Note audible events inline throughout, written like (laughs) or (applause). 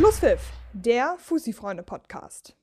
Schlusspfiff, der Fussi-Freunde-Podcast.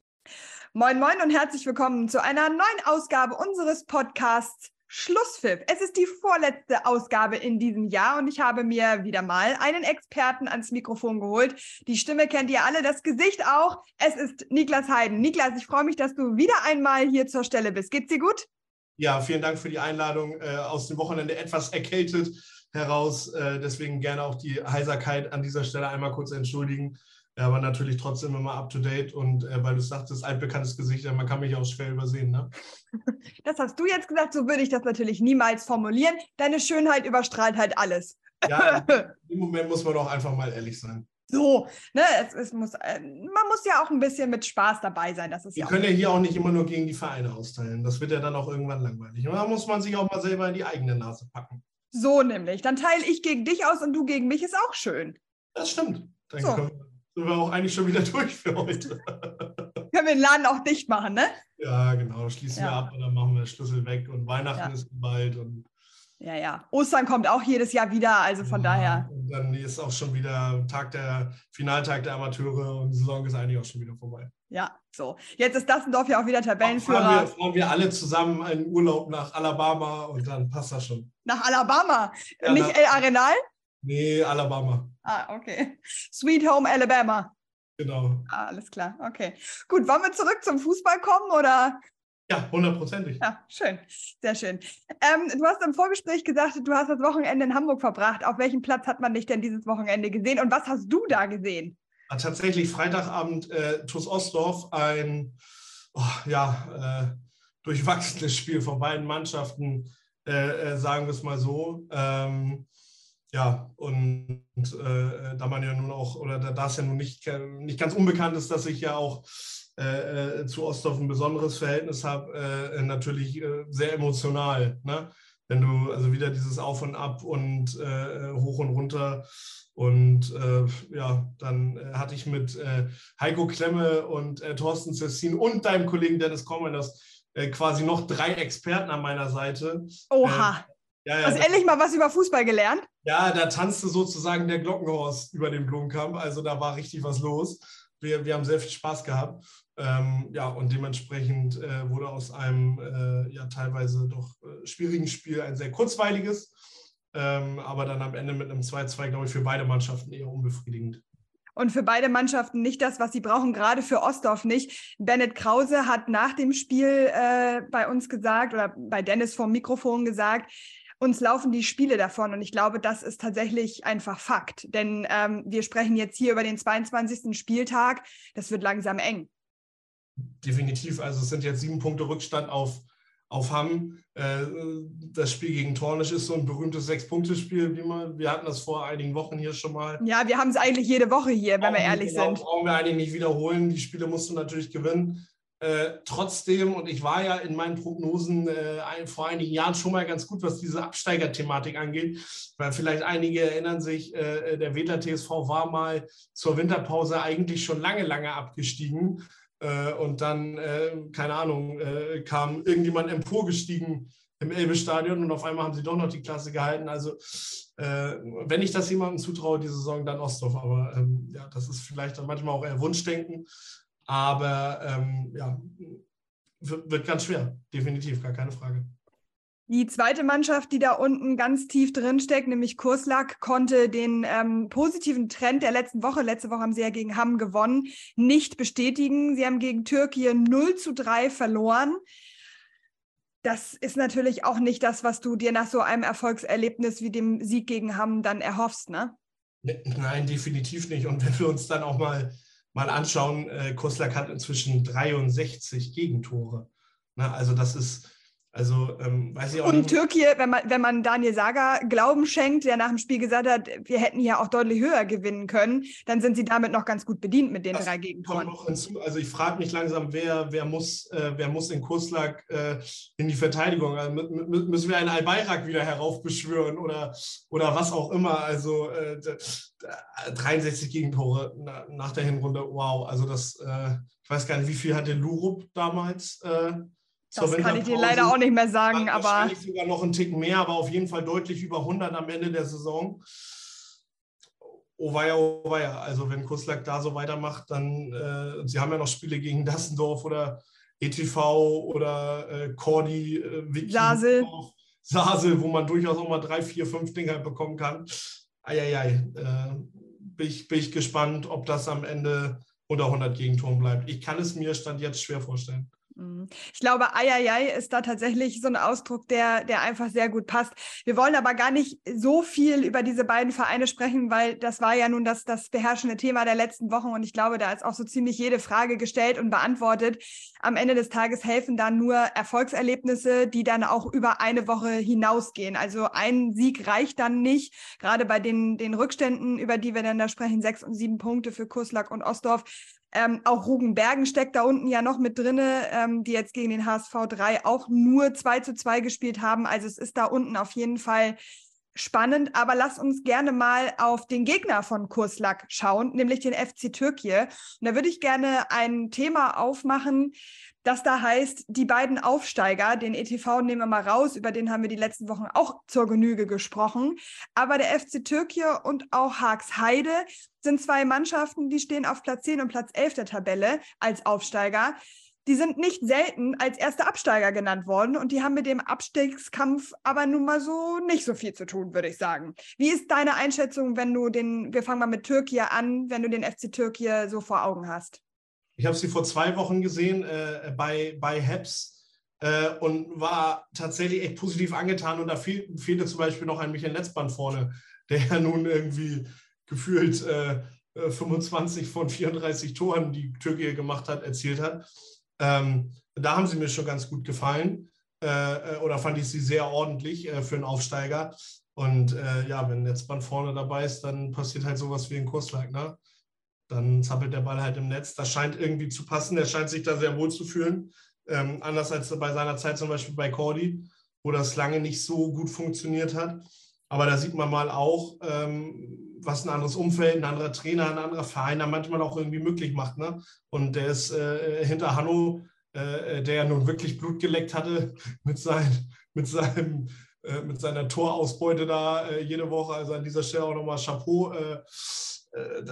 Moin, moin und herzlich willkommen zu einer neuen Ausgabe unseres Podcasts Schlusspfiff. Es ist die vorletzte Ausgabe in diesem Jahr und ich habe mir wieder mal einen Experten ans Mikrofon geholt. Die Stimme kennt ihr alle, das Gesicht auch. Es ist Niklas Heiden. Niklas, ich freue mich, dass du wieder einmal hier zur Stelle bist. Geht's dir gut? Ja, vielen Dank für die Einladung äh, aus dem Wochenende etwas erkältet heraus. Äh, deswegen gerne auch die Heiserkeit an dieser Stelle einmal kurz entschuldigen. Aber natürlich trotzdem immer up to date und äh, weil du sagtest, altbekanntes Gesicht, man kann mich auch schwer übersehen. Ne? (laughs) Das hast du jetzt gesagt, so würde ich das natürlich niemals formulieren. Deine Schönheit überstrahlt halt alles. Ja, (laughs) im Moment muss man doch einfach mal ehrlich sein. So, ne, es, es muss, äh, man muss ja auch ein bisschen mit Spaß dabei sein. Das ist Wir ja können ja hier auch nicht immer nur gegen die Vereine austeilen. Das wird ja dann auch irgendwann langweilig. Und da muss man sich auch mal selber in die eigene Nase packen. So nämlich. Dann teile ich gegen dich aus und du gegen mich, ist auch schön. Das stimmt. Dann so. können, sind wir auch eigentlich schon wieder (laughs) durch für heute. können wir den Laden auch dicht machen, ne? Ja, genau. Schließen ja. wir ab und dann machen wir Schlüssel weg und Weihnachten ja. ist bald und ja, ja. Ostern kommt auch jedes Jahr wieder, also von ja, daher. Und dann ist auch schon wieder Tag der Finaltag der Amateure und die Saison ist eigentlich auch schon wieder vorbei. Ja, so. Jetzt ist Dassendorf ja auch wieder Tabellenführer. Fahren wir, fahren wir alle zusammen einen Urlaub nach Alabama und dann passt das schon. Nach Alabama? Ja, Nicht El Arenal? Nee, Alabama. Ah, okay. Sweet Home Alabama. Genau. Ah, alles klar, okay. Gut, wollen wir zurück zum Fußball kommen oder ja, hundertprozentig. Ja, schön. Sehr schön. Ähm, du hast im Vorgespräch gesagt, du hast das Wochenende in Hamburg verbracht. Auf welchem Platz hat man dich denn dieses Wochenende gesehen und was hast du da gesehen? Ja, tatsächlich Freitagabend äh, TuS Ostdorf, ein oh, ja, äh, durchwachsenes Spiel von beiden Mannschaften, äh, äh sagen wir es mal so. Ähm, ja, und äh, da man ja nun auch, oder da es ja nun nicht, nicht ganz unbekannt ist, dass ich ja auch äh, äh, zu Ostdorf ein besonderes Verhältnis habe, äh, natürlich äh, sehr emotional. Ne? Wenn du also wieder dieses Auf und Ab und äh, hoch und runter und ja, dann hatte ich mit Heiko Klemme und Thorsten Cessin und deinem Kollegen Dennis Kommen das quasi noch drei Experten an meiner Seite. Oha. Ja, ja, Hast endlich mal was über Fußball gelernt? Ja, da tanzte sozusagen der Glockenhorst über den Blumenkampf. Also da war richtig was los. Wir, wir haben sehr viel Spaß gehabt. Ähm, ja, und dementsprechend äh, wurde aus einem äh, ja teilweise doch äh, schwierigen Spiel ein sehr kurzweiliges, ähm, aber dann am Ende mit einem 2-2, glaube ich, für beide Mannschaften eher unbefriedigend. Und für beide Mannschaften nicht das, was sie brauchen, gerade für Ostdorf nicht. Bennett Krause hat nach dem Spiel äh, bei uns gesagt oder bei Dennis vom Mikrofon gesagt, uns laufen die Spiele davon. Und ich glaube, das ist tatsächlich einfach Fakt. Denn ähm, wir sprechen jetzt hier über den 22. Spieltag. Das wird langsam eng definitiv. Also es sind jetzt sieben Punkte Rückstand auf, auf Hamm. Äh, das Spiel gegen Tornisch ist so ein berühmtes Sechs-Punkte-Spiel, wie man, wir hatten das vor einigen Wochen hier schon mal. Ja, wir haben es eigentlich jede Woche hier, wenn wir ehrlich genau, sind. Brauchen wir eigentlich nicht wiederholen. Die Spiele musst du natürlich gewinnen. Äh, trotzdem, und ich war ja in meinen Prognosen äh, vor einigen Jahren schon mal ganz gut, was diese Absteigerthematik angeht, weil vielleicht einige erinnern sich, äh, der Wedler TSV war mal zur Winterpause eigentlich schon lange, lange abgestiegen äh, und dann, äh, keine Ahnung, äh, kam irgendjemand emporgestiegen im Elbe-Stadion und auf einmal haben sie doch noch die Klasse gehalten. Also, äh, wenn ich das jemandem zutraue, die Saison, dann Ostdorf. Aber ähm, ja, das ist vielleicht dann manchmal auch eher Wunschdenken. Aber ähm, ja, wird ganz schwer, definitiv, gar keine Frage. Die zweite Mannschaft, die da unten ganz tief drin steckt, nämlich Kurslack, konnte den ähm, positiven Trend der letzten Woche, letzte Woche haben sie ja gegen Hamm gewonnen, nicht bestätigen. Sie haben gegen Türkei 0 zu 3 verloren. Das ist natürlich auch nicht das, was du dir nach so einem Erfolgserlebnis wie dem Sieg gegen Hamm dann erhoffst, ne? ne nein, definitiv nicht. Und wenn wir uns dann auch mal, mal anschauen, äh, Kurslack hat inzwischen 63 Gegentore. Na, also das ist also ähm, weiß ich auch Und nicht. Türkei, wenn man, wenn man Daniel Saga Glauben schenkt, der nach dem Spiel gesagt hat, wir hätten hier auch deutlich höher gewinnen können, dann sind sie damit noch ganz gut bedient mit den das drei Gegentoren. Also ich frage mich langsam, wer, wer, muss, äh, wer muss in Kurslag äh, in die Verteidigung? Also müssen wir einen Al-Bayrak wieder heraufbeschwören oder, oder was auch immer? Also äh, 63 Gegentore nach der Hinrunde, wow. Also das, äh, ich weiß gar nicht, wie viel hatte Lurup damals? Das kann ich dir leider auch nicht mehr sagen, aber. Wahrscheinlich sogar noch einen Tick mehr, aber auf jeden Fall deutlich über 100 am Ende der Saison. oh weia, oh weia. Also wenn Kuslak da so weitermacht, dann, äh, sie haben ja noch Spiele gegen Dassendorf oder ETV oder äh, Cordy, äh, Sasel. Sasel, wo man durchaus auch mal drei, vier, fünf Dinger bekommen kann. Eieiei, äh, bin, ich, bin ich gespannt, ob das am Ende unter 100 Gegentoren bleibt. Ich kann es mir Stand jetzt schwer vorstellen. Mhm. Ich glaube, Eieiei ist da tatsächlich so ein Ausdruck, der, der einfach sehr gut passt. Wir wollen aber gar nicht so viel über diese beiden Vereine sprechen, weil das war ja nun das, das beherrschende Thema der letzten Wochen und ich glaube, da ist auch so ziemlich jede Frage gestellt und beantwortet. Am Ende des Tages helfen dann nur Erfolgserlebnisse, die dann auch über eine Woche hinausgehen. Also ein Sieg reicht dann nicht, gerade bei den, den Rückständen, über die wir dann da sprechen, sechs und sieben Punkte für Kuslak und Ostdorf ähm, auch Rugenbergen steckt da unten ja noch mit drin, ähm, die jetzt gegen den HSV 3 auch nur 2 zu 2 gespielt haben. Also es ist da unten auf jeden Fall spannend. Aber lass uns gerne mal auf den Gegner von Kurslak schauen, nämlich den FC Türkei. Und da würde ich gerne ein Thema aufmachen, das da heißt, die beiden Aufsteiger, den ETV nehmen wir mal raus, über den haben wir die letzten Wochen auch zur Genüge gesprochen. Aber der FC Türkei und auch Haags Heide sind zwei Mannschaften, die stehen auf Platz 10 und Platz 11 der Tabelle als Aufsteiger. Die sind nicht selten als erste Absteiger genannt worden und die haben mit dem Abstiegskampf aber nun mal so nicht so viel zu tun, würde ich sagen. Wie ist deine Einschätzung, wenn du den, wir fangen mal mit Türkei an, wenn du den FC Türkei so vor Augen hast? Ich habe sie vor zwei Wochen gesehen äh, bei, bei Heps äh, und war tatsächlich echt positiv angetan. Und da fehl, fehlte zum Beispiel noch ein Michael Netzband vorne, der ja nun irgendwie gefühlt äh, 25 äh, von 34 Toren, die Türkei gemacht hat, erzielt hat. Ähm, da haben sie mir schon ganz gut gefallen. Äh, äh, oder fand ich sie sehr ordentlich für einen Aufsteiger. Und ja, wenn Netzband vorne dabei ist, dann passiert halt sowas wie ein Kurslag. Ne? dann zappelt der Ball halt im Netz. Das scheint irgendwie zu passen. Er scheint sich da sehr wohl zu fühlen. Ähm, anders als bei seiner Zeit zum Beispiel bei Cordy, wo das lange nicht so gut funktioniert hat. Aber da sieht man mal auch, ähm, was ein anderes Umfeld, ein anderer Trainer, ein anderer Verein da manchmal auch irgendwie möglich macht. Ne? Und der ist äh, hinter Hanno, äh, der ja nun wirklich Blut geleckt hatte (laughs) mit, sein, mit, seinem, äh, mit seiner Torausbeute da äh, jede Woche. Also an dieser Stelle auch nochmal Chapeau äh, äh,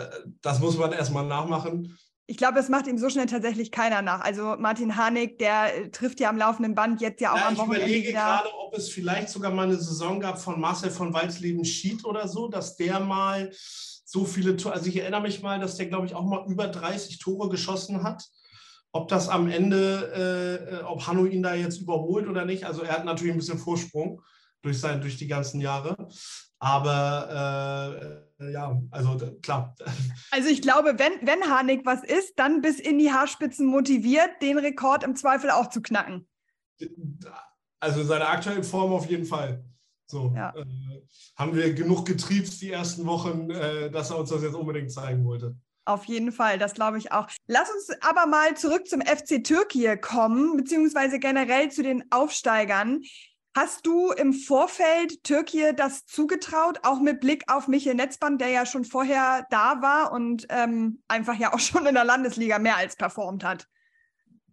das muss man erstmal nachmachen. Ich glaube, es macht ihm so schnell tatsächlich keiner nach. Also Martin Harnik, der äh, trifft ja am laufenden Band jetzt ja auch ja, am Wochenende Ich überlege gerade, ob es vielleicht sogar mal eine Saison gab von Marcel von Walsleben Schied oder so, dass der mal so viele Tore, also ich erinnere mich mal, dass der, glaube ich, auch mal über 30 Tore geschossen hat. Ob das am Ende, äh, ob Hanno ihn da jetzt überholt oder nicht, also er hat natürlich ein bisschen Vorsprung durch, sein, durch die ganzen Jahre. Aber äh, ja, also klar. (laughs) Also ich glaube, wenn, wenn Harnik was ist, dann bis in die Haarspitzen motiviert, den Rekord im Zweifel auch zu knacken. Also seine aktuelle Form auf jeden Fall. So, ja. äh, haben wir genug getriebt die ersten Wochen, äh, dass er uns das jetzt unbedingt zeigen wollte. Auf jeden Fall, das glaube ich auch. Lass uns aber mal zurück zum FC Türkei kommen, beziehungsweise generell zu den Aufsteigern. Hast du im Vorfeld Türkei das zugetraut, auch mit Blick auf Michael Netzband, der ja schon vorher da war und ähm, einfach ja auch (laughs) schon in der Landesliga mehr als performt hat?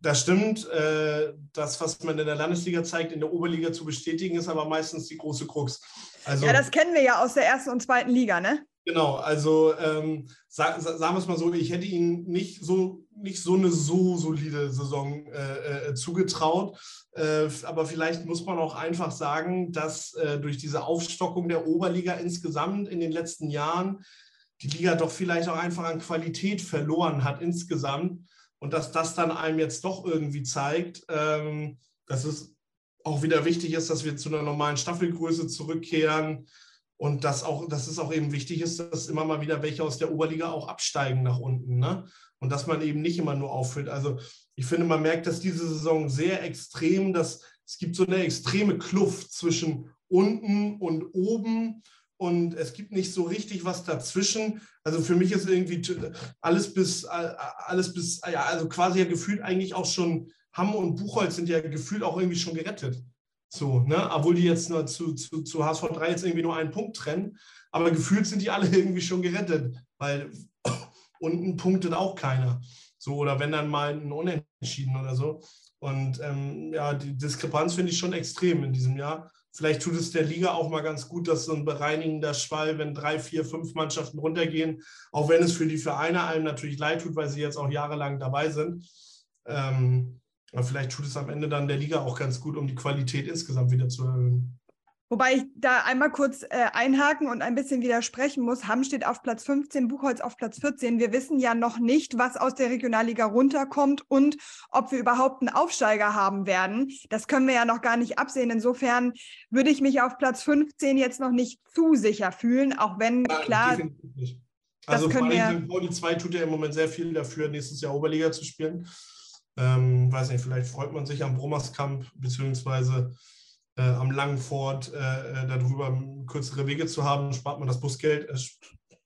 Das stimmt. Äh, das, was man in der Landesliga zeigt, in der Oberliga zu bestätigen, ist aber meistens die große Krux. Also, ja, das kennen wir ja aus der ersten und zweiten Liga, ne? Genau, also ähm, sag, sagen wir es mal so, ich hätte ihm nicht so, nicht so eine so solide Saison äh, äh, zugetraut. Äh, aber vielleicht muss man auch einfach sagen, dass äh, durch diese Aufstockung der Oberliga insgesamt in den letzten Jahren die Liga doch vielleicht auch einfach an Qualität verloren hat insgesamt. Und dass das dann einem jetzt doch irgendwie zeigt, ähm, dass es auch wieder wichtig ist, dass wir zu einer normalen Staffelgröße zurückkehren und dass, auch, dass es auch eben wichtig ist, dass immer mal wieder welche aus der Oberliga auch absteigen nach unten. Ne? Und dass man eben nicht immer nur auffüllt. Also ich finde, man merkt dass diese Saison sehr extrem, dass es gibt so eine extreme Kluft zwischen unten und oben und es gibt nicht so richtig was dazwischen. Also für mich ist irgendwie alles bis, alles bis, ja, also quasi ja gefühlt eigentlich auch schon, Hamm und Buchholz sind ja gefühlt auch irgendwie schon gerettet. So, ne? Obwohl die jetzt nur zu, zu, zu HSV 3 jetzt irgendwie nur einen Punkt trennen. Aber gefühlt sind die alle irgendwie schon gerettet, weil (coughs) unten punktet auch keiner. So, oder wenn dann mal ein Unentschieden oder so. Und ähm, ja, die Diskrepanz finde ich schon extrem in diesem Jahr. Vielleicht tut es der Liga auch mal ganz gut, dass so ein bereinigender Schwall, wenn drei, vier, fünf Mannschaften runtergehen, auch wenn es für die Vereine einem natürlich leid tut, weil sie jetzt auch jahrelang dabei sind. Ähm, aber vielleicht tut es am Ende dann der Liga auch ganz gut, um die Qualität insgesamt wieder zu erhöhen. Wobei ich da einmal kurz äh, einhaken und ein bisschen widersprechen muss. Hamm steht auf Platz 15, Buchholz auf Platz 14. Wir wissen ja noch nicht, was aus der Regionalliga runterkommt und ob wir überhaupt einen Aufsteiger haben werden. Das können wir ja noch gar nicht absehen. Insofern würde ich mich auf Platz 15 jetzt noch nicht zu sicher fühlen, auch wenn ja, klar. Also vor allem Pauli 2 tut ja im Moment sehr viel dafür, nächstes Jahr Oberliga zu spielen. Ähm, weiß nicht, vielleicht freut man sich am Brommerskamp, beziehungsweise äh, am Langford äh, äh, darüber kürzere Wege zu haben, spart man das Busgeld.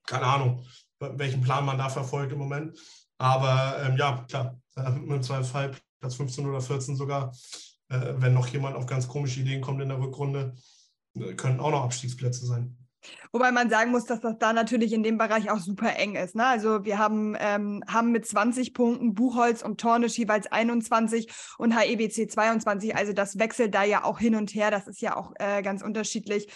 keine Ahnung, welchen Plan man da verfolgt im Moment. Aber ähm, ja, klar, äh, im Zweifelsfall Platz 15 oder 14 sogar, äh, wenn noch jemand auf ganz komische Ideen kommt in der Rückrunde, äh, können auch noch Abstiegsplätze sein. Wobei man sagen muss, dass das da natürlich in dem Bereich auch super eng ist. Ne? Also wir haben, ähm, haben mit 20 Punkten Buchholz und Tornisch jeweils 21 und HEBC 22. Also das wechselt da ja auch hin und her. Das ist ja auch äh, ganz unterschiedlich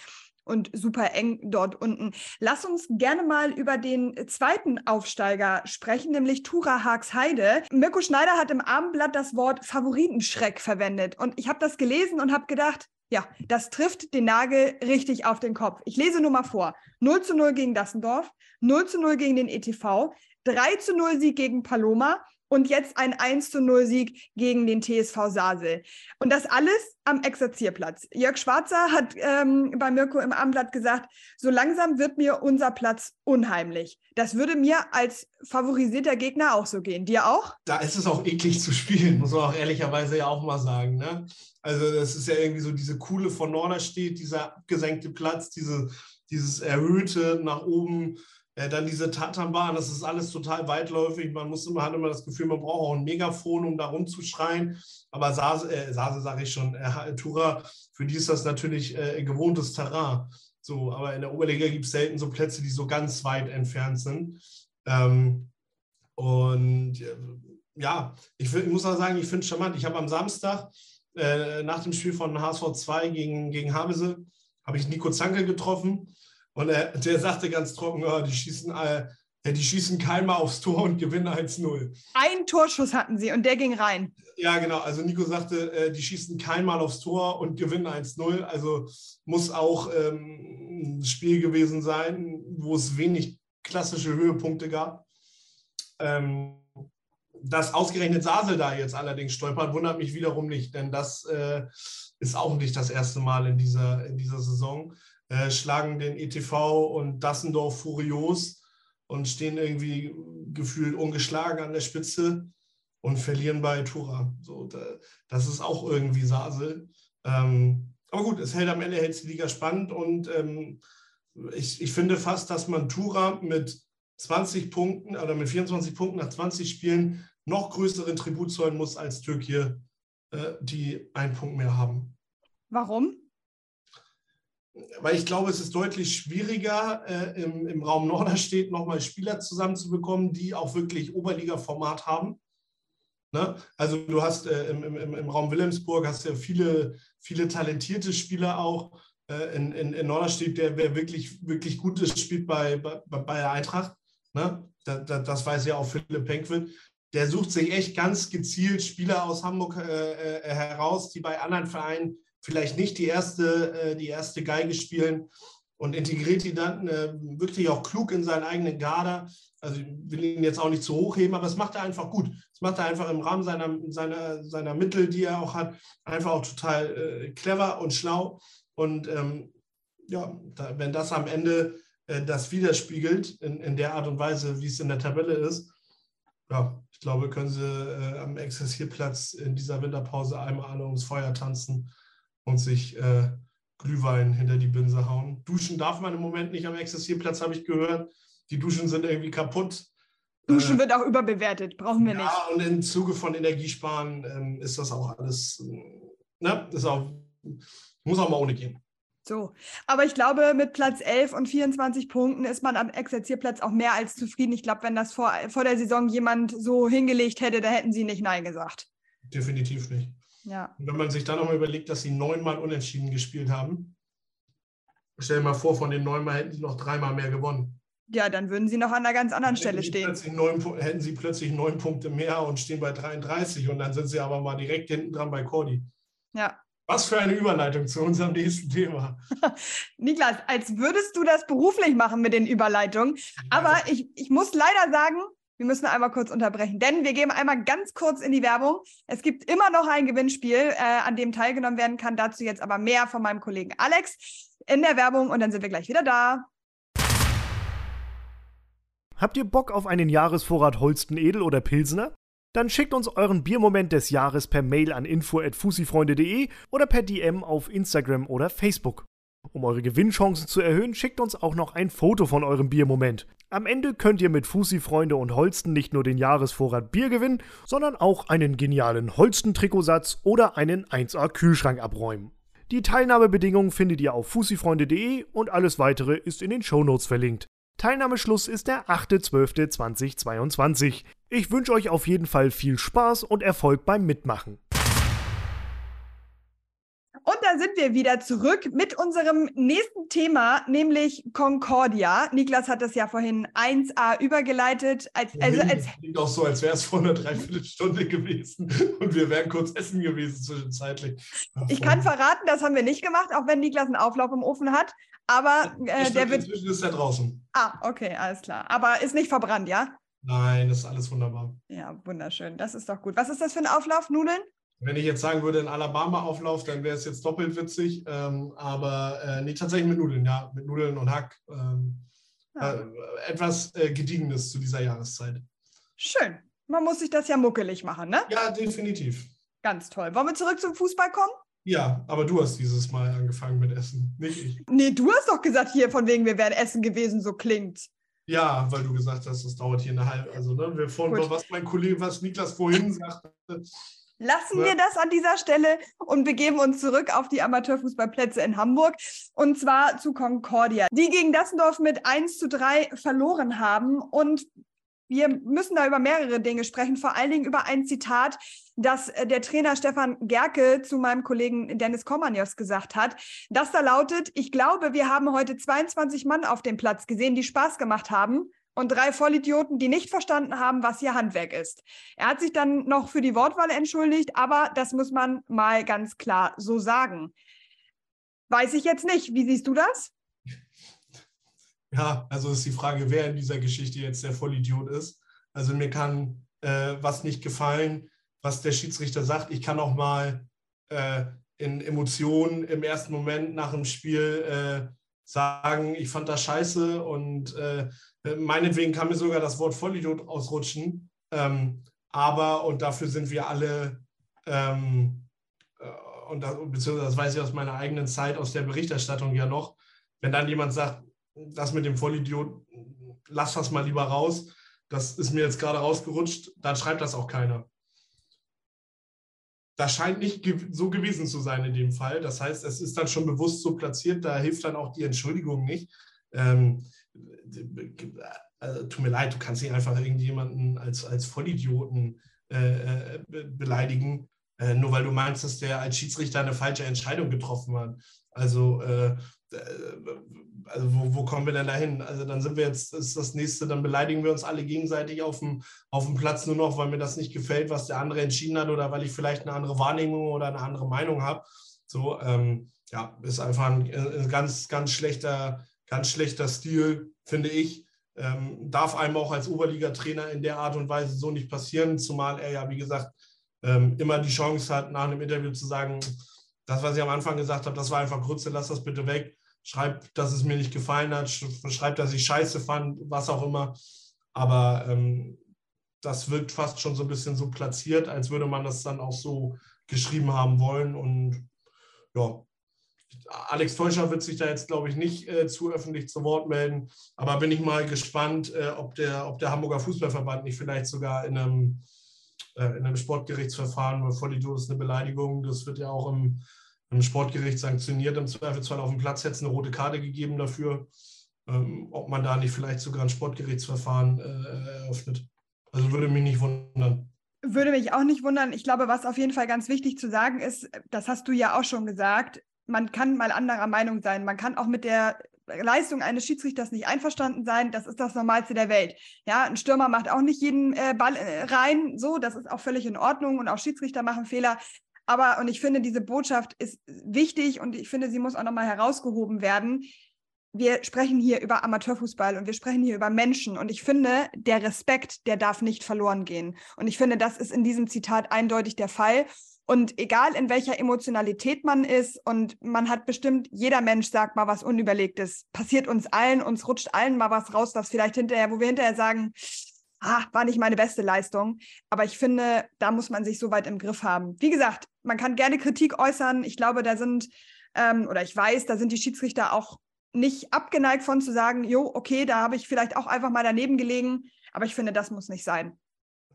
und super eng dort unten. Lass uns gerne mal über den zweiten Aufsteiger sprechen, nämlich Tura Haagsheide. Mirko Schneider hat im Abendblatt das Wort Favoritenschreck verwendet und ich habe das gelesen und habe gedacht, ja, das trifft den Nagel richtig auf den Kopf. Ich lese nur mal vor. 0 zu 0 gegen Dassendorf, 0 zu 0 gegen den ETV, 3 zu 0 Sieg gegen Paloma und jetzt ein 1 zu 0 Sieg gegen den TSV Sasel. Und das alles am Exerzierplatz. Jörg Schwarzer hat ähm, bei Mirko im Abendblatt gesagt, so langsam wird mir unser Platz unheimlich. Das würde mir als favorisierter Gegner auch so gehen. Dir auch? Da ist es auch eklig zu spielen, muss man auch ehrlicherweise ja auch mal sagen. Ne? Also das ist ja irgendwie so diese coole von Norderstedt, dieser abgesenkte Platz, diese, dieses erhöhte nach oben äh, dann diese Tatanbahn, das ist alles total weitläufig. Man muss immer, hat immer das Gefühl, man braucht auch ein Megafon, um da rumzuschreien. Aber Sase, äh, Sase sage ich schon, äh, Tura, für die ist das natürlich äh, gewohntes Terrain. So, aber in der Oberliga gibt es selten so Plätze, die so ganz weit entfernt sind. Ähm, und äh, ja, ich, ich muss auch sagen, ich finde es charmant. Ich habe am Samstag äh, nach dem Spiel von HSV 2 gegen, gegen Havese, habe ich Nico Zanke getroffen und er, der sagte ganz trocken, oh, die schießen, äh, die schießen keinmal aufs Tor und gewinnen 1-0. Ein Torschuss hatten sie und der ging rein. Ja, genau. Also Nico sagte, äh, die schießen keinmal aufs Tor und gewinnen 1-0. Also muss auch ähm, ein Spiel gewesen sein, wo es wenig klassische Höhepunkte gab. Ähm, dass ausgerechnet Sasel da jetzt allerdings stolpert, wundert mich wiederum nicht, denn das äh, ist auch nicht das erste Mal in dieser, in dieser Saison. Äh, schlagen den ETV und Dassendorf furios und stehen irgendwie gefühlt ungeschlagen an der Spitze und verlieren bei Tura. So, da, das ist auch irgendwie Sasel. Ähm, aber gut, es hält am Ende hält die Liga spannend und ähm, ich, ich finde fast, dass man Tura mit 20 Punkten oder mit 24 Punkten nach 20 Spielen noch größeren Tribut zollen muss als Türkei, äh, die einen Punkt mehr haben. Warum? Weil ich glaube, es ist deutlich schwieriger, äh, im, im Raum Norderstedt nochmal Spieler zusammenzubekommen, die auch wirklich Oberliga-Format haben. Ne? Also du hast äh, im, im, im Raum Wilhelmsburg hast ja viele, viele talentierte Spieler auch. Äh, in, in, in Norderstedt, der wer wirklich, wirklich gut ist, spielt bei, bei, bei der Eintracht. Ne? Da, da, das weiß ja auch Philipp Penkwit. Der sucht sich echt ganz gezielt Spieler aus Hamburg äh, äh, heraus, die bei anderen Vereinen vielleicht nicht die erste, äh, die erste Geige spielen und integriert die dann äh, wirklich auch klug in seinen eigenen Garder. Also ich will ihn jetzt auch nicht zu hoch heben, aber das macht er einfach gut. Das macht er einfach im Rahmen seiner, seiner, seiner Mittel, die er auch hat, einfach auch total äh, clever und schlau. Und ähm, ja, wenn das am Ende das widerspiegelt, in, in der Art und Weise, wie es in der Tabelle ist, ja, ich glaube, können sie äh, am Exzessierplatz in dieser Winterpause einmal alle ums Feuer tanzen und sich äh, Glühwein hinter die Binse hauen. Duschen darf man im Moment nicht am Exzessierplatz, habe ich gehört. Die Duschen sind irgendwie kaputt. Duschen äh, wird auch überbewertet, brauchen wir ja, nicht. Ja, und im Zuge von Energiesparen ähm, ist das auch alles, ne, ist auch, muss auch mal ohne gehen. So, aber ich glaube, mit Platz 11 und 24 Punkten ist man am Exerzierplatz auch mehr als zufrieden. Ich glaube, wenn das vor, vor der Saison jemand so hingelegt hätte, da hätten sie nicht Nein gesagt. Definitiv nicht. Ja. Und wenn man sich dann nochmal überlegt, dass sie neunmal unentschieden gespielt haben, stell dir mal vor, von den neunmal hätten sie noch dreimal mehr gewonnen. Ja, dann würden sie noch an einer ganz anderen Stelle stehen. Neun, hätten sie plötzlich neun Punkte mehr und stehen bei 33 und dann sind sie aber mal direkt hinten dran bei Cordy. Ja. Was für eine Überleitung zu unserem nächsten Thema. (laughs) Niklas, als würdest du das beruflich machen mit den Überleitungen. Aber ich, ich muss leider sagen, wir müssen einmal kurz unterbrechen, denn wir gehen einmal ganz kurz in die Werbung. Es gibt immer noch ein Gewinnspiel, äh, an dem teilgenommen werden kann. Dazu jetzt aber mehr von meinem Kollegen Alex in der Werbung und dann sind wir gleich wieder da. Habt ihr Bock auf einen Jahresvorrat Holsten Edel oder Pilsner? Dann schickt uns euren Biermoment des Jahres per Mail an info@fusifreunde.de oder per DM auf Instagram oder Facebook. Um eure Gewinnchancen zu erhöhen, schickt uns auch noch ein Foto von eurem Biermoment. Am Ende könnt ihr mit Fusi-Freunde und Holsten nicht nur den Jahresvorrat Bier gewinnen, sondern auch einen genialen Holsten-Trikotsatz oder einen 1A-Kühlschrank abräumen. Die Teilnahmebedingungen findet ihr auf fusifreunde.de und alles weitere ist in den Shownotes verlinkt. Teilnahmeschluss ist der 8.12.2022. Ich wünsche euch auf jeden Fall viel Spaß und Erfolg beim Mitmachen. Und da sind wir wieder zurück mit unserem nächsten Thema, nämlich Concordia. Niklas hat das ja vorhin 1a übergeleitet. Als, also als klingt auch so, als wäre es vor einer Dreiviertelstunde gewesen und wir wären kurz essen gewesen zwischenzeitlich. Ich kann verraten, das haben wir nicht gemacht, auch wenn Niklas einen Auflauf im Ofen hat. Aber äh, der wird. Inzwischen ist er draußen. Ah, okay, alles klar. Aber ist nicht verbrannt, ja? Nein, das ist alles wunderbar. Ja, wunderschön. Das ist doch gut. Was ist das für ein Auflauf? Nudeln? Wenn ich jetzt sagen würde, ein Alabama-Auflauf, dann wäre es jetzt doppelt witzig. Ähm, aber äh, nee, tatsächlich mit Nudeln, ja. Mit Nudeln und Hack. Ähm, ja. äh, etwas äh, Gediegenes zu dieser Jahreszeit. Schön. Man muss sich das ja muckelig machen, ne? Ja, definitiv. Ganz toll. Wollen wir zurück zum Fußball kommen? Ja, aber du hast dieses Mal angefangen mit Essen, nicht ich. Nee, du hast doch gesagt, hier von wegen, wir wären Essen gewesen, so klingt. Ja, weil du gesagt hast, das dauert hier eine halbe. Also, ne, wir vorhin, was mein Kollege, was Niklas vorhin sagte, Lassen ja. wir das an dieser Stelle und begeben uns zurück auf die Amateurfußballplätze in Hamburg und zwar zu Concordia, die gegen Dassendorf mit 1 zu 3 verloren haben. Und wir müssen da über mehrere Dinge sprechen, vor allen Dingen über ein Zitat, das äh, der Trainer Stefan Gerke zu meinem Kollegen Dennis Komanios gesagt hat, das da lautet, ich glaube, wir haben heute 22 Mann auf dem Platz gesehen, die Spaß gemacht haben und drei Vollidioten, die nicht verstanden haben, was ihr Handwerk ist. Er hat sich dann noch für die Wortwahl entschuldigt, aber das muss man mal ganz klar so sagen. Weiß ich jetzt nicht. Wie siehst du das? (laughs) Ja, also ist die Frage, wer in dieser Geschichte jetzt der Vollidiot ist. Also mir kann äh, was nicht gefallen, was der Schiedsrichter sagt. Ich kann auch mal äh, in Emotionen im ersten Moment nach dem Spiel äh, sagen, ich fand das scheiße und äh, meinetwegen kann mir sogar das Wort Vollidiot ausrutschen. Ähm, aber, und dafür sind wir alle, ähm, äh, und das, beziehungsweise das weiß ich aus meiner eigenen Zeit, aus der Berichterstattung ja noch, wenn dann jemand sagt, das mit dem Vollidiot, lass das mal lieber raus, das ist mir jetzt gerade rausgerutscht, dann schreibt das auch keiner das scheint nicht so gewesen zu sein in dem Fall. Das heißt, es ist dann schon bewusst so platziert, da hilft dann auch die Entschuldigung nicht. Ähm, also, tut mir leid, du kannst nicht einfach irgendjemanden als, als Vollidioten äh, äh beleidigen, äh, nur weil du meinst, dass der als Schiedsrichter eine falsche Entscheidung getroffen hat. Also, äh, also wo, wo, kommen wir denn dahin? Also dann sind wir jetzt, ist das nächste, dann beleidigen wir uns alle gegenseitig auf dem, auf dem Platz nur noch, weil mir das nicht gefällt, was der andere entschieden hat oder weil ich vielleicht eine andere Wahrnehmung oder eine andere Meinung habe. So, ähm, ja, ist einfach ein, ein, ganz, ganz schlechter, ganz schlechter Stil, finde ich. Ähm, darf einem auch als Oberliga-Trainer in der Art und Weise so nicht passieren, zumal er ja, wie gesagt, ähm, immer die Chance hat, nach einem Interview zu sagen, das, was ich am Anfang gesagt habe, das war einfach Grütze, lass das bitte weg. Schreib, dass es mir nicht gefallen hat, schreib, dass ich scheiße fand, was auch immer. Aber ähm, das wirkt fast schon so ein bisschen so platziert, als würde man das dann auch so geschrieben haben wollen. Und ja, Alex Teuscher wird sich da jetzt, glaube ich, nicht äh, zu öffentlich zu Wort melden. Aber bin ich mal gespannt, äh, ob, der, ob der Hamburger Fußballverband nicht vielleicht sogar in einem, äh, in einem Sportgerichtsverfahren, weil Vollidiot ist eine Beleidigung, das wird ja auch im im Sportgericht sanktioniert, im Zweifelsfall auf dem Platz hätte es eine rote Karte gegeben dafür, ähm, ob man da nicht vielleicht sogar ein Sportgerichtsverfahren äh, eröffnet. Also würde mich nicht wundern. Würde mich auch nicht wundern. Ich glaube, was auf jeden Fall ganz wichtig zu sagen ist, das hast du ja auch schon gesagt, man kann mal anderer Meinung sein. Man kann auch mit der Leistung eines Schiedsrichters nicht einverstanden sein. Das ist das Normalste der Welt. Ja, ein Stürmer macht auch nicht jeden äh, Ball äh, rein. So, das ist auch völlig in Ordnung und auch Schiedsrichter machen Fehler. Aber, und ich finde, diese Botschaft ist wichtig und ich finde, sie muss auch nochmal herausgehoben werden. Wir sprechen hier über Amateurfußball und wir sprechen hier über Menschen. Und ich finde, der Respekt, der darf nicht verloren gehen. Und ich finde, das ist in diesem Zitat eindeutig der Fall. Und egal in welcher Emotionalität man ist, und man hat bestimmt, jeder Mensch sagt mal was Unüberlegtes. Passiert uns allen, uns rutscht allen mal was raus, was vielleicht hinterher, wo wir hinterher sagen, ah, war nicht meine beste Leistung. Aber ich finde, da muss man sich so weit im Griff haben. Wie gesagt, man kann gerne Kritik äußern. Ich glaube, da sind, ähm, oder ich weiß, da sind die Schiedsrichter auch nicht abgeneigt von zu sagen, jo, okay, da habe ich vielleicht auch einfach mal daneben gelegen. Aber ich finde, das muss nicht sein.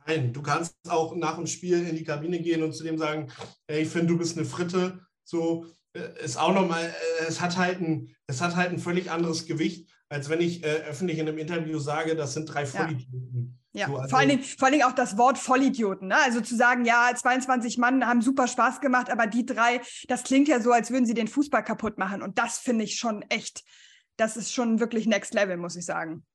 Nein, du kannst auch nach dem Spiel in die Kabine gehen und zu dem sagen, ey, ich finde, du bist eine Fritte. So äh, ist auch nochmal, äh, es hat halt ein, es hat halt ein völlig anderes Gewicht, als wenn ich äh, öffentlich in einem Interview sage, das sind drei Vollidioten. Ja, so, also vor, allen Dingen, vor allen Dingen auch das Wort Vollidioten. Ne? Also zu sagen, ja, 22 Mann haben super Spaß gemacht, aber die drei, das klingt ja so, als würden sie den Fußball kaputt machen. Und das finde ich schon echt, das ist schon wirklich Next Level, muss ich sagen.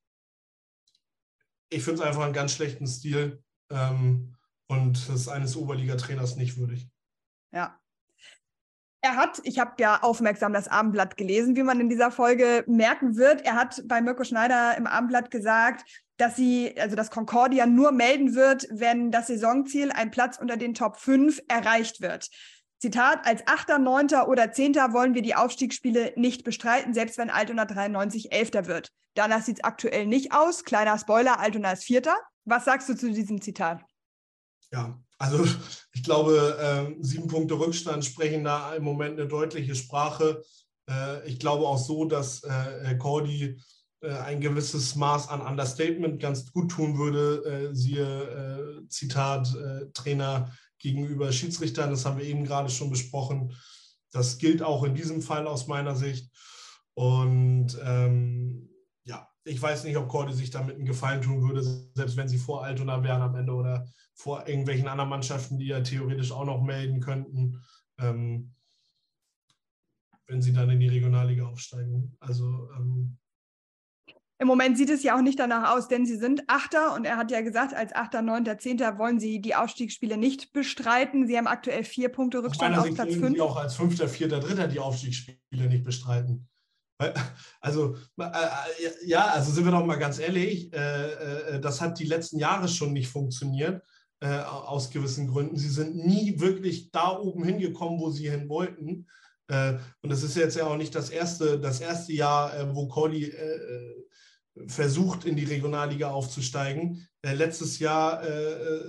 Ich finde es einfach einen ganz schlechten Stil ähm, und das eines Oberliga-Trainers nicht würdig. Ja, er hat, ich habe ja aufmerksam das Abendblatt gelesen, wie man in dieser Folge merken wird. Er hat bei Mirko Schneider im Abendblatt gesagt, dass sie, also dass Concordia nur melden wird, wenn das Saisonziel, ein Platz unter den Top 5, erreicht wird. Zitat, als Achter, Neunter oder Zehnter wollen wir die Aufstiegsspiele nicht bestreiten, selbst wenn Altona 93 Elfter wird. Danach sieht es aktuell nicht aus. Kleiner Spoiler, Altona ist Vierter. Was sagst du zu diesem Zitat? Ja, also (laughs) ich glaube, äh, sieben Punkte Rückstand sprechen da im Moment eine deutliche Sprache. Äh, ich glaube auch so, dass äh, Cordy äh, ein gewisses Maß an Understatement ganz gut tun würde. Siehe Zitat Trainer gegenüber Schiedsrichtern, das haben wir eben gerade schon besprochen. Das gilt auch in diesem Fall aus meiner Sicht. Und ähm, ja, ich weiß nicht, ob Cordy sich damit einen Gefallen tun würde, selbst wenn sie vor Altona wären am Ende oder vor irgendwelchen anderen Mannschaften, die ja theoretisch auch noch melden könnten, ähm, wenn sie dann in die Regionalliga aufsteigen. Also ähm, im Moment sieht es ja auch nicht danach aus, denn sie sind Achter und er hat ja gesagt, als Achter, Neunter, Zehnter wollen sie die Aufstiegsspiele nicht bestreiten. Sie haben aktuell vier Punkte Rückstand auf Platz fünf. Sie auch als Fünfter, Vierter, Dritter die Aufstiegsspiele nicht bestreiten. Also, äh, äh, ja, also sind wir doch mal ganz ehrlich, äh, das hat die letzten Jahre schon nicht funktioniert, aus gewissen Gründen. Sie sind nie wirklich da oben hingekommen, wo sie hin wollten. Und das ist jetzt ja auch nicht das erste, das erste Jahr, wo Cordy versucht, in die Regionalliga aufzusteigen. letztes Jahr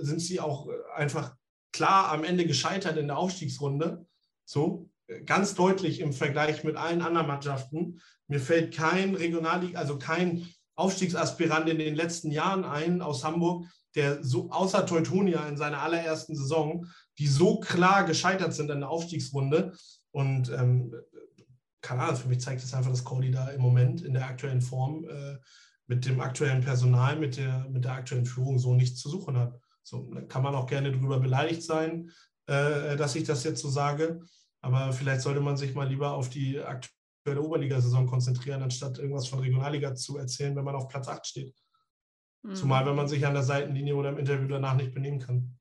sind sie auch einfach klar am Ende gescheitert in der Aufstiegsrunde. So, ganz deutlich im Vergleich mit allen anderen Mannschaften. Mir fällt kein Regionalliga, also kein Aufstiegsaspirant in den letzten Jahren ein aus Hamburg, der so außer Teutonia in seiner allerersten Saison, die so klar gescheitert sind in der Aufstiegsrunde. Und ähm, keine Ahnung, für mich zeigt das einfach, dass Cody da im Moment in der aktuellen Form äh, mit dem aktuellen Personal, mit der, mit der aktuellen Führung so nichts zu suchen hat. So, da kann man auch gerne drüber beleidigt sein, äh, dass ich das jetzt so sage. Aber vielleicht sollte man sich mal lieber auf die aktuelle Oberligasaison konzentrieren, anstatt irgendwas von Regionalliga zu erzählen, wenn man auf Platz 8 steht. Mhm. Zumal, wenn man sich an der Seitenlinie oder im Interview danach nicht benehmen kann.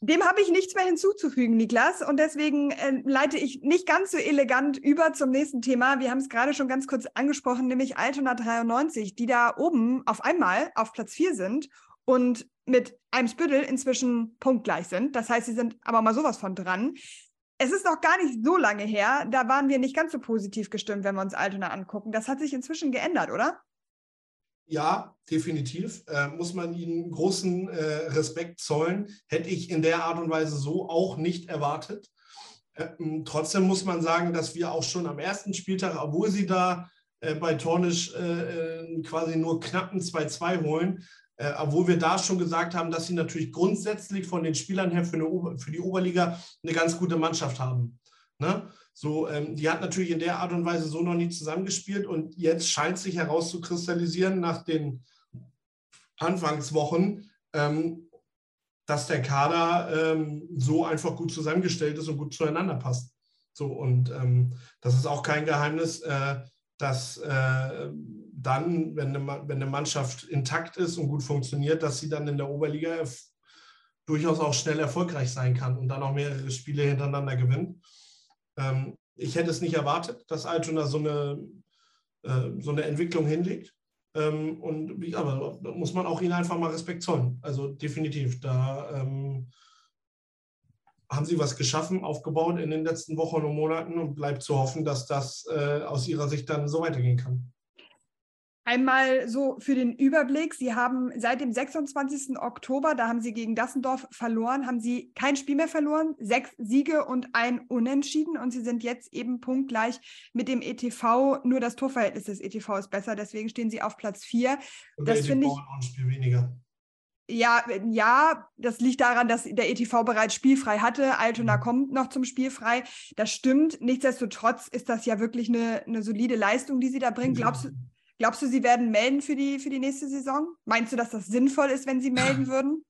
Dem habe ich nichts mehr hinzuzufügen, Niklas. Und deswegen äh, leite ich nicht ganz so elegant über zum nächsten Thema. Wir haben es gerade schon ganz kurz angesprochen, nämlich Altona 93, die da oben auf einmal auf Platz 4 sind und mit Eimsbüttel inzwischen punktgleich sind. Das heißt, sie sind aber mal sowas von dran es ist noch gar nicht so lange her, da waren wir nicht ganz so positiv gestimmt, wenn wir uns Altona angucken. Das hat sich inzwischen geändert, oder? Ja, definitiv. Äh, muss man ihnen großen äh, Respekt zollen. Hätte ich in der Art und Weise so auch nicht erwartet. Äh, trotzdem muss man sagen, dass wir auch schon am ersten Spieltag, obwohl sie da äh, bei Tornisch äh, äh, quasi nur knappen 2-2 holen, äh, obwohl wir da schon gesagt haben, dass sie natürlich grundsätzlich von den Spielern her für, eine, für die Oberliga eine ganz gute Mannschaft haben. Ne? So, ähm, die hat natürlich in der Art und Weise so noch nie zusammengespielt und jetzt scheint sich herauszukristallisieren nach den Anfangswochen, ähm, dass der Kader ähm, so einfach gut zusammengestellt ist und gut zueinander passt. So, und ähm, das ist auch kein Geheimnis, äh, dass äh, dann, wenn eine, wenn eine Mannschaft intakt ist und gut funktioniert, dass sie dann in der Oberliga durchaus auch schnell erfolgreich sein kann und dann auch mehrere Spiele hintereinander gewinnt. Ähm, ich hätte es nicht erwartet, dass Altona so eine, äh, so eine Entwicklung hinlegt. Ähm, und aber da muss man auch ihnen einfach mal Respekt zollen. Also definitiv, da ähm, haben sie was geschaffen, aufgebaut in den letzten Wochen und Monaten und bleibt zu hoffen, dass das äh, aus ihrer Sicht dann so weitergehen kann. Einmal so für den Überblick. Sie haben seit dem 26. Oktober, da haben Sie gegen Dassendorf verloren, haben Sie kein Spiel mehr verloren, sechs Siege und ein Unentschieden. Und Sie sind jetzt eben punktgleich mit dem ETV. Nur das Torverhältnis des ETV ist besser, deswegen stehen Sie auf Platz vier. Und das finde ich. Ein Spiel weniger. Ja, ja, das liegt daran, dass der ETV bereits spielfrei hatte. Altona mhm. kommt noch zum Spielfrei. Das stimmt. Nichtsdestotrotz ist das ja wirklich eine, eine solide Leistung, die Sie da bringen. Glaubst du, Glaubst du, sie werden melden für die, für die nächste Saison? Meinst du, dass das sinnvoll ist, wenn sie melden (clears throat) würden?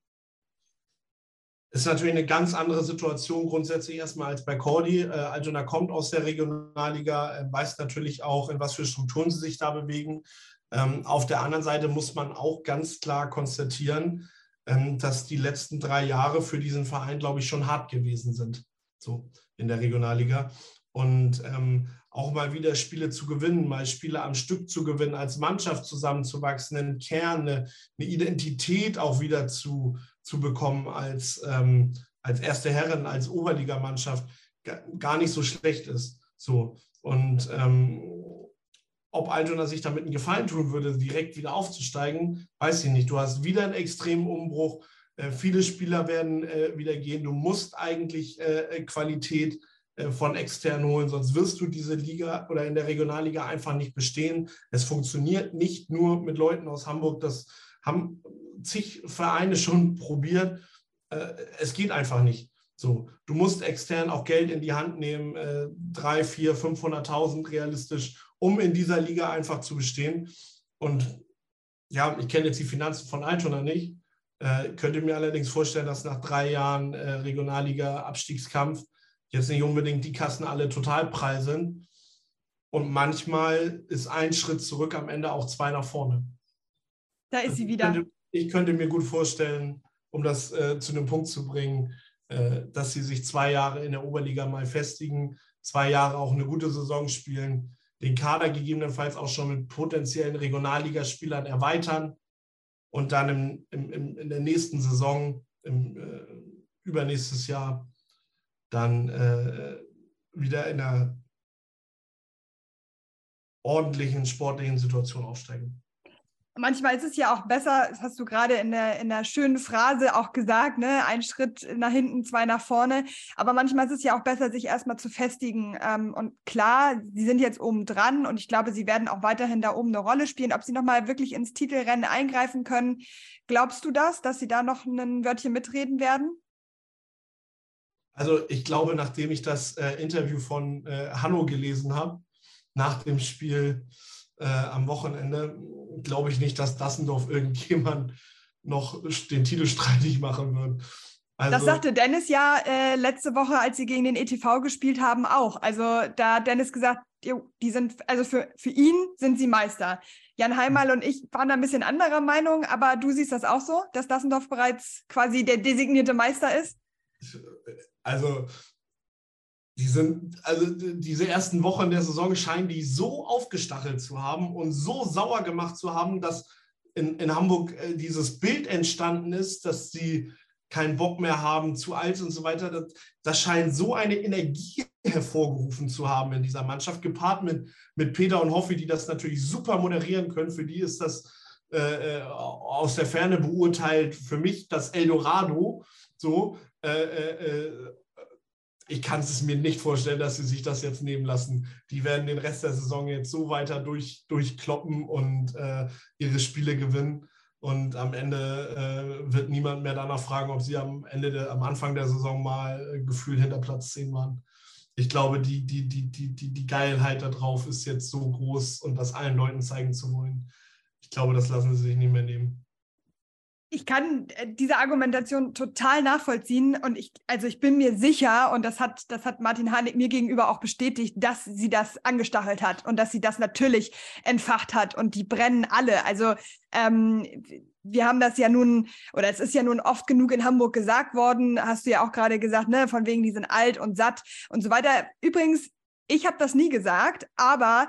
Ist natürlich eine ganz andere Situation grundsätzlich erstmal als bei Cordy. Äh, Altona kommt aus der Regionalliga, äh, weiß natürlich auch, in was für Strukturen sie sich da bewegen. Ähm, auf der anderen Seite muss man auch ganz klar konstatieren, ähm, dass die letzten drei Jahre für diesen Verein, glaube ich, schon hart gewesen sind, so in der Regionalliga. Und ähm, auch mal wieder Spiele zu gewinnen, mal Spiele am Stück zu gewinnen, als Mannschaft zusammenzuwachsen, einen Kern, eine, Identität auch wieder zu, zu bekommen als, ähm, als erste Herren, als Oberligamannschaft, gar nicht so schlecht ist. So. Und ähm, ob Altona sich damit einen Gefallen tun würde, direkt wieder aufzusteigen, weiß ich nicht. Du hast wieder einen extremen Umbruch. Äh, viele Spieler werden äh, wieder gehen. Du musst eigentlich äh, Qualität äh, von extern holen, sonst wirst du diese Liga oder in der Regionalliga einfach nicht bestehen. Es funktioniert nicht nur mit Leuten aus Hamburg, das haben zig Vereine schon probiert. Äh, es geht einfach nicht. So, du musst extern auch Geld in die Hand nehmen, äh, drei, vier, 500.000 realistisch, um in dieser Liga einfach zu bestehen. Und ja, ich kenne jetzt die Finanzen von Altona nicht, äh, könnte mir allerdings vorstellen, dass nach drei Jahren äh, Regionalliga-Abstiegskampf jetzt nicht unbedingt die Kassen alle total sind. Und manchmal ist ein Schritt zurück am Ende auch zwei nach vorne. Da ist sie wieder. Ich könnte, ich könnte mir gut vorstellen, um das äh, zu einem Punkt zu bringen, äh, dass sie sich zwei Jahre in der Oberliga mal festigen, zwei Jahre auch eine gute Saison spielen, den Kader gegebenenfalls auch schon mit potenziellen Regionalligaspielern erweitern und dann im, im, in der nächsten Saison, im, äh, übernächstes Jahr, dann äh, wieder in einer ordentlichen sportlichen Situation aufsteigen. Manchmal ist es ja auch besser, das hast du gerade in der, in der schönen Phrase auch gesagt, ne? ein Schritt nach hinten, zwei nach vorne. Aber manchmal ist es ja auch besser, sich erstmal zu festigen. Ähm, und klar, sie sind jetzt oben dran und ich glaube, sie werden auch weiterhin da oben eine Rolle spielen. Ob sie nochmal wirklich ins Titelrennen eingreifen können, glaubst du das, dass sie da noch ein Wörtchen mitreden werden? Also ich glaube, nachdem ich das äh, Interview von äh, Hanno gelesen habe, nach dem Spiel äh, am Wochenende, glaube ich nicht, dass Dassendorf (laughs) irgendjemand noch den Titel streitig machen wird. Also, das sagte Dennis ja äh, letzte Woche, als sie gegen den ETV gespielt haben, auch. Also da hat Dennis gesagt, die sind, also für, für ihn sind sie Meister. Jan Heimal und ich waren da ein bisschen anderer Meinung, aber du siehst das auch so, dass Dassendorf bereits quasi der designierte Meister ist? Also, die sind, also diese ersten Wochen der Saison scheinen die so aufgestachelt zu haben und so sauer gemacht zu haben, dass in, in Hamburg äh, dieses Bild entstanden ist, dass sie keinen Bock mehr haben, zu alt und so weiter. Das, das scheint so eine Energie hervorgerufen zu haben in dieser Mannschaft, gepaart mit, mit Peter und Hoffi, die das natürlich super moderieren können. Für die ist das äh, äh aus der Ferne beurteilt für mich das Eldorado. So, ich kann es mir nicht vorstellen, dass sie sich das jetzt nehmen lassen. Die werden den Rest der Saison jetzt so weiter durch, durchkloppen und äh, ihre Spiele gewinnen. Und am Ende äh, wird niemand mehr danach fragen, ob sie am Ende der, am Anfang der Saison mal äh, gefühlt hinter Platz 10 waren. Ich glaube, die, die, die, die, die, die Geilheit darauf ist jetzt so groß und das allen Leuten zeigen zu wollen. Ich glaube, das lassen sie sich nicht mehr nehmen. Ich kann äh, diese Argumentation total nachvollziehen und ich, also ich bin mir sicher und das hat, das hat Martin Harnik mir gegenüber auch bestätigt, dass sie das angestachelt hat und dass sie das natürlich entfacht hat und die brennen alle. Also ähm, wir haben das ja nun, oder es ist ja nun oft genug in Hamburg gesagt worden, hast du ja auch gerade gesagt, ne, von wegen, die sind alt und satt und so weiter. Übrigens, ich habe das nie gesagt, aber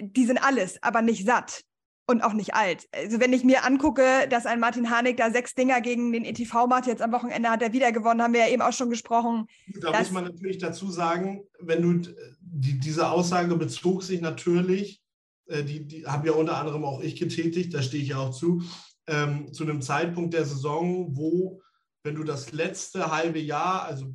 die sind alles, aber nicht satt und auch nicht alt. Also wenn ich mir angucke, dass ein Martin Harnik da sechs Dinger gegen den ETV macht, jetzt am Wochenende hat er wieder gewonnen, haben wir ja eben auch schon gesprochen. Da muss man natürlich dazu sagen, wenn du die, diese Aussage bezog sich natürlich, äh, die, die habe ja unter anderem auch ich getätigt, da stehe ich ja auch zu, ähm, zu einem Zeitpunkt der Saison, wo, wenn du das letzte halbe Jahr, also,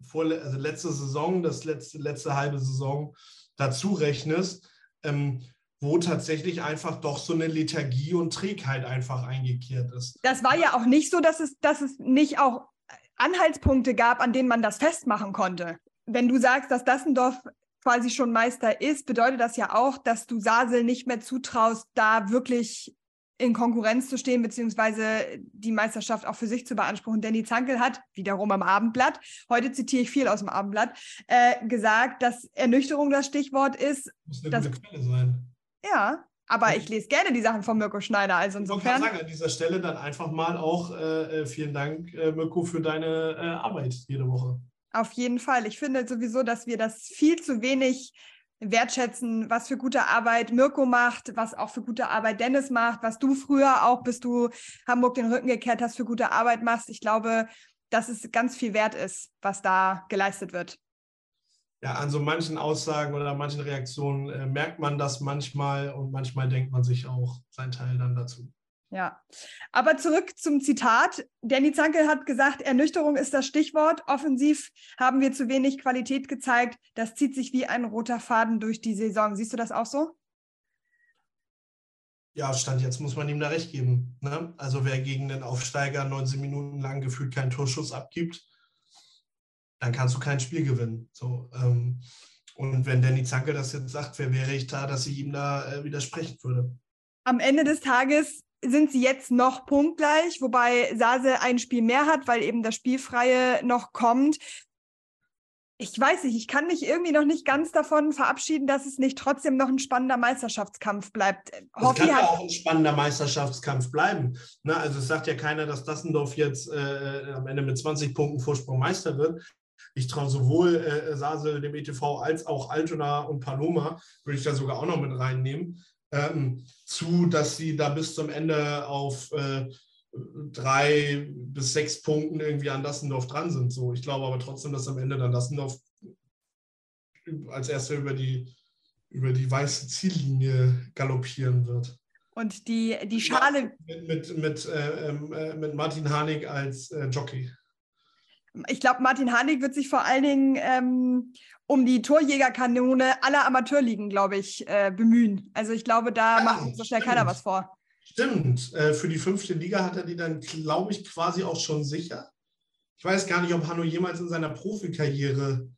vor, also letzte Saison, das letzte, letzte halbe Saison dazu rechnest, ähm, wo tatsächlich einfach doch so eine Lethargie und Trägheit einfach eingekehrt ist. Das war ja auch nicht so, dass es, dass es nicht auch Anhaltspunkte gab, an denen man das festmachen konnte. Wenn du sagst, dass Dassendorf quasi schon Meister ist, bedeutet das ja auch, dass du Sasel nicht mehr zutraust, da wirklich in Konkurrenz zu stehen, beziehungsweise die Meisterschaft auch für sich zu beanspruchen. Danny Zankel hat, wiederum am Abendblatt, heute zitiere ich viel aus dem Abendblatt, äh, gesagt, dass Ernüchterung das Stichwort ist. Muss eine gute Quelle sein. Ja, aber ich lese gerne die Sachen von Mirko Schneider. Also insofern. Ich kann sagen, an dieser Stelle dann einfach mal auch äh, äh, vielen Dank, äh, Mirko, für deine äh, Arbeit jede Woche. Auf jeden Fall. Ich finde sowieso, dass wir das viel zu wenig wertschätzen, was für gute Arbeit Mirko macht, was auch für gute Arbeit Dennis macht, was du früher auch, bis du Hamburg den Rücken gekehrt hast, für gute Arbeit machst. Ich glaube, dass es ganz viel wert ist, was da geleistet wird ja, an so manchen Aussagen oder manchen Reaktionen äh, merkt man das manchmal und manchmal denkt man sich auch sein Teil dann dazu. Ja, aber zurück zum Zitat. Danny Zankel hat gesagt, Ernüchterung ist das Stichwort. Offensiv haben wir zu wenig Qualität gezeigt. Das zieht sich wie ein roter Faden durch die Saison. Siehst du das auch so? Ja, Stand jetzt muss man ihm da recht geben. Ne? Also wer gegen den Aufsteiger 19 Minuten lang gefühlt keinen Torschuss abgibt, dann kannst du kein Spiel gewinnen. So, ähm, und wenn Danny Zanke das jetzt sagt, wer wäre ich da, dass ich ihm da äh, widersprechen würde? Am Ende des Tages sind sie jetzt noch punktgleich, wobei Sase ein Spiel mehr hat, weil eben das Spielfreie noch kommt. Ich weiß nicht, ich kann mich irgendwie noch nicht ganz davon verabschieden, dass es nicht trotzdem noch ein spannender Meisterschaftskampf bleibt. Es kann ja auch ein spannender Meisterschaftskampf bleiben. Ne? Also es sagt ja keiner, dass Dassendorf jetzt äh, am Ende mit 20 Punkten Vorsprung Meister wird. Ich traue sowohl äh, Sasel, dem ETV, als auch Altona und Paloma, würde ich da sogar auch noch mit reinnehmen, ähm, zu, dass sie da bis zum Ende auf äh, drei bis sechs Punkten irgendwie an Dassendorf dran sind. So, ich glaube aber trotzdem, dass am Ende dann Dassendorf als erster über die, über die weiße Ziellinie galoppieren wird. Und die, die Schale. Mit, mit, mit, äh, ähm, äh, mit Martin Harnik als äh, Jockey ich glaube, Martin Harnik wird sich vor allen Dingen ähm, um die Torjägerkanone aller Amateurligen, glaube ich, äh, bemühen. Also ich glaube, da ja, macht so schnell stimmt. keiner was vor. Stimmt. Äh, für die fünfte Liga hat er die dann, glaube ich, quasi auch schon sicher. Ich weiß gar nicht, ob Hanno jemals in seiner Profikarriere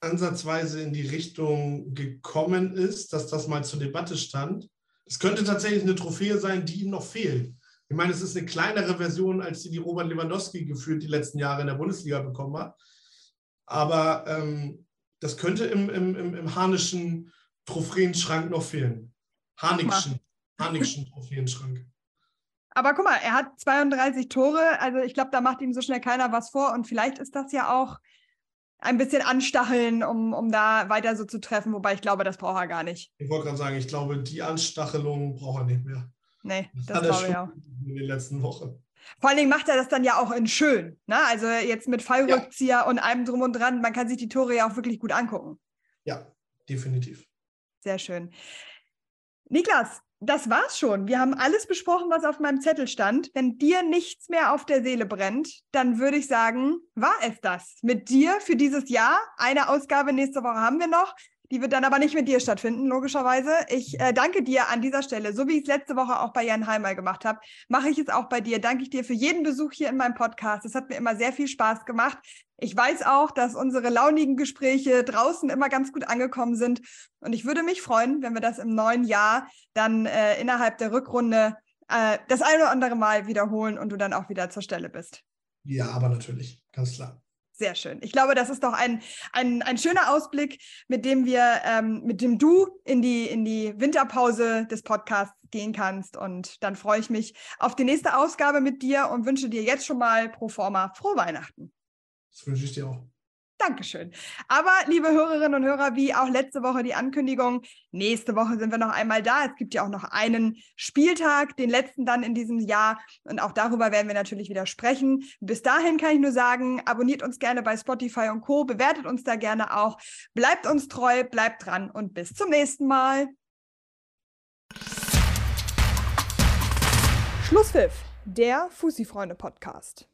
ansatzweise in die Richtung gekommen ist, dass das mal zur Debatte stand. Es könnte tatsächlich eine Trophäe sein, die ihm noch fehlt. Ich meine, es ist eine kleinere Version, als die, die Robert Lewandowski gefühlt die letzten Jahre in der Bundesliga bekommen hat. Aber ähm, das könnte im, im, im, im Harnischen Trophäenschrank noch fehlen. Harnikschen Trophäenschrank. Aber guck mal, er hat 32 Tore, also ich glaube, da macht ihm so schnell keiner was vor. Und vielleicht ist das ja auch ein bisschen anstacheln, um, um da weiter so zu treffen, wobei ich glaube, das braucht er gar nicht. Ich wollte gerade sagen, ich glaube, die Anstachelung braucht er nicht mehr. Nee, das, das glaube ich auch. In den letzten Wochen. Vor allen Dingen macht er das dann ja auch in schön. Ne? Also jetzt mit Fallrückzieher ja. und allem drum und dran. Man kann sich die Tore ja auch wirklich gut angucken. Ja, definitiv. Sehr schön. Niklas, das war's schon. Wir haben alles besprochen, was auf meinem Zettel stand. Wenn dir nichts mehr auf der Seele brennt, dann würde ich sagen, war es das mit dir für dieses Jahr. Eine Ausgabe nächste Woche haben wir noch. Die wird dann aber nicht mit dir stattfinden, logischerweise. Ich äh, danke dir an dieser Stelle, so wie ich es letzte Woche auch bei Jan Heimer gemacht habe, mache ich es auch bei dir. Danke ich dir für jeden Besuch hier in meinem Podcast. Es hat mir immer sehr viel Spaß gemacht. Ich weiß auch, dass unsere launigen Gespräche draußen immer ganz gut angekommen sind. Und ich würde mich freuen, wenn wir das im neuen Jahr dann äh, innerhalb der Rückrunde äh, das eine oder andere Mal wiederholen und du dann auch wieder zur Stelle bist. Ja, aber natürlich, ganz klar. Sehr schön. Ich glaube, das ist doch ein, ein, ein schöner Ausblick, mit dem wir, ähm, mit dem du in die, in die Winterpause des Podcasts gehen kannst. Und dann freue ich mich auf die nächste Ausgabe mit dir und wünsche dir jetzt schon mal pro forma frohe Weihnachten. Das wünsche ich dir auch. Dankeschön. Aber liebe Hörerinnen und Hörer, wie auch letzte Woche die Ankündigung, nächste Woche sind wir noch einmal da. Es gibt ja auch noch einen Spieltag, den letzten dann in diesem Jahr. Und auch darüber werden wir natürlich wieder sprechen. Bis dahin kann ich nur sagen, abonniert uns gerne bei Spotify und Co. Bewertet uns da gerne auch. Bleibt uns treu, bleibt dran und bis zum nächsten Mal. Schlusspfiff, der Fussi-Freunde-Podcast.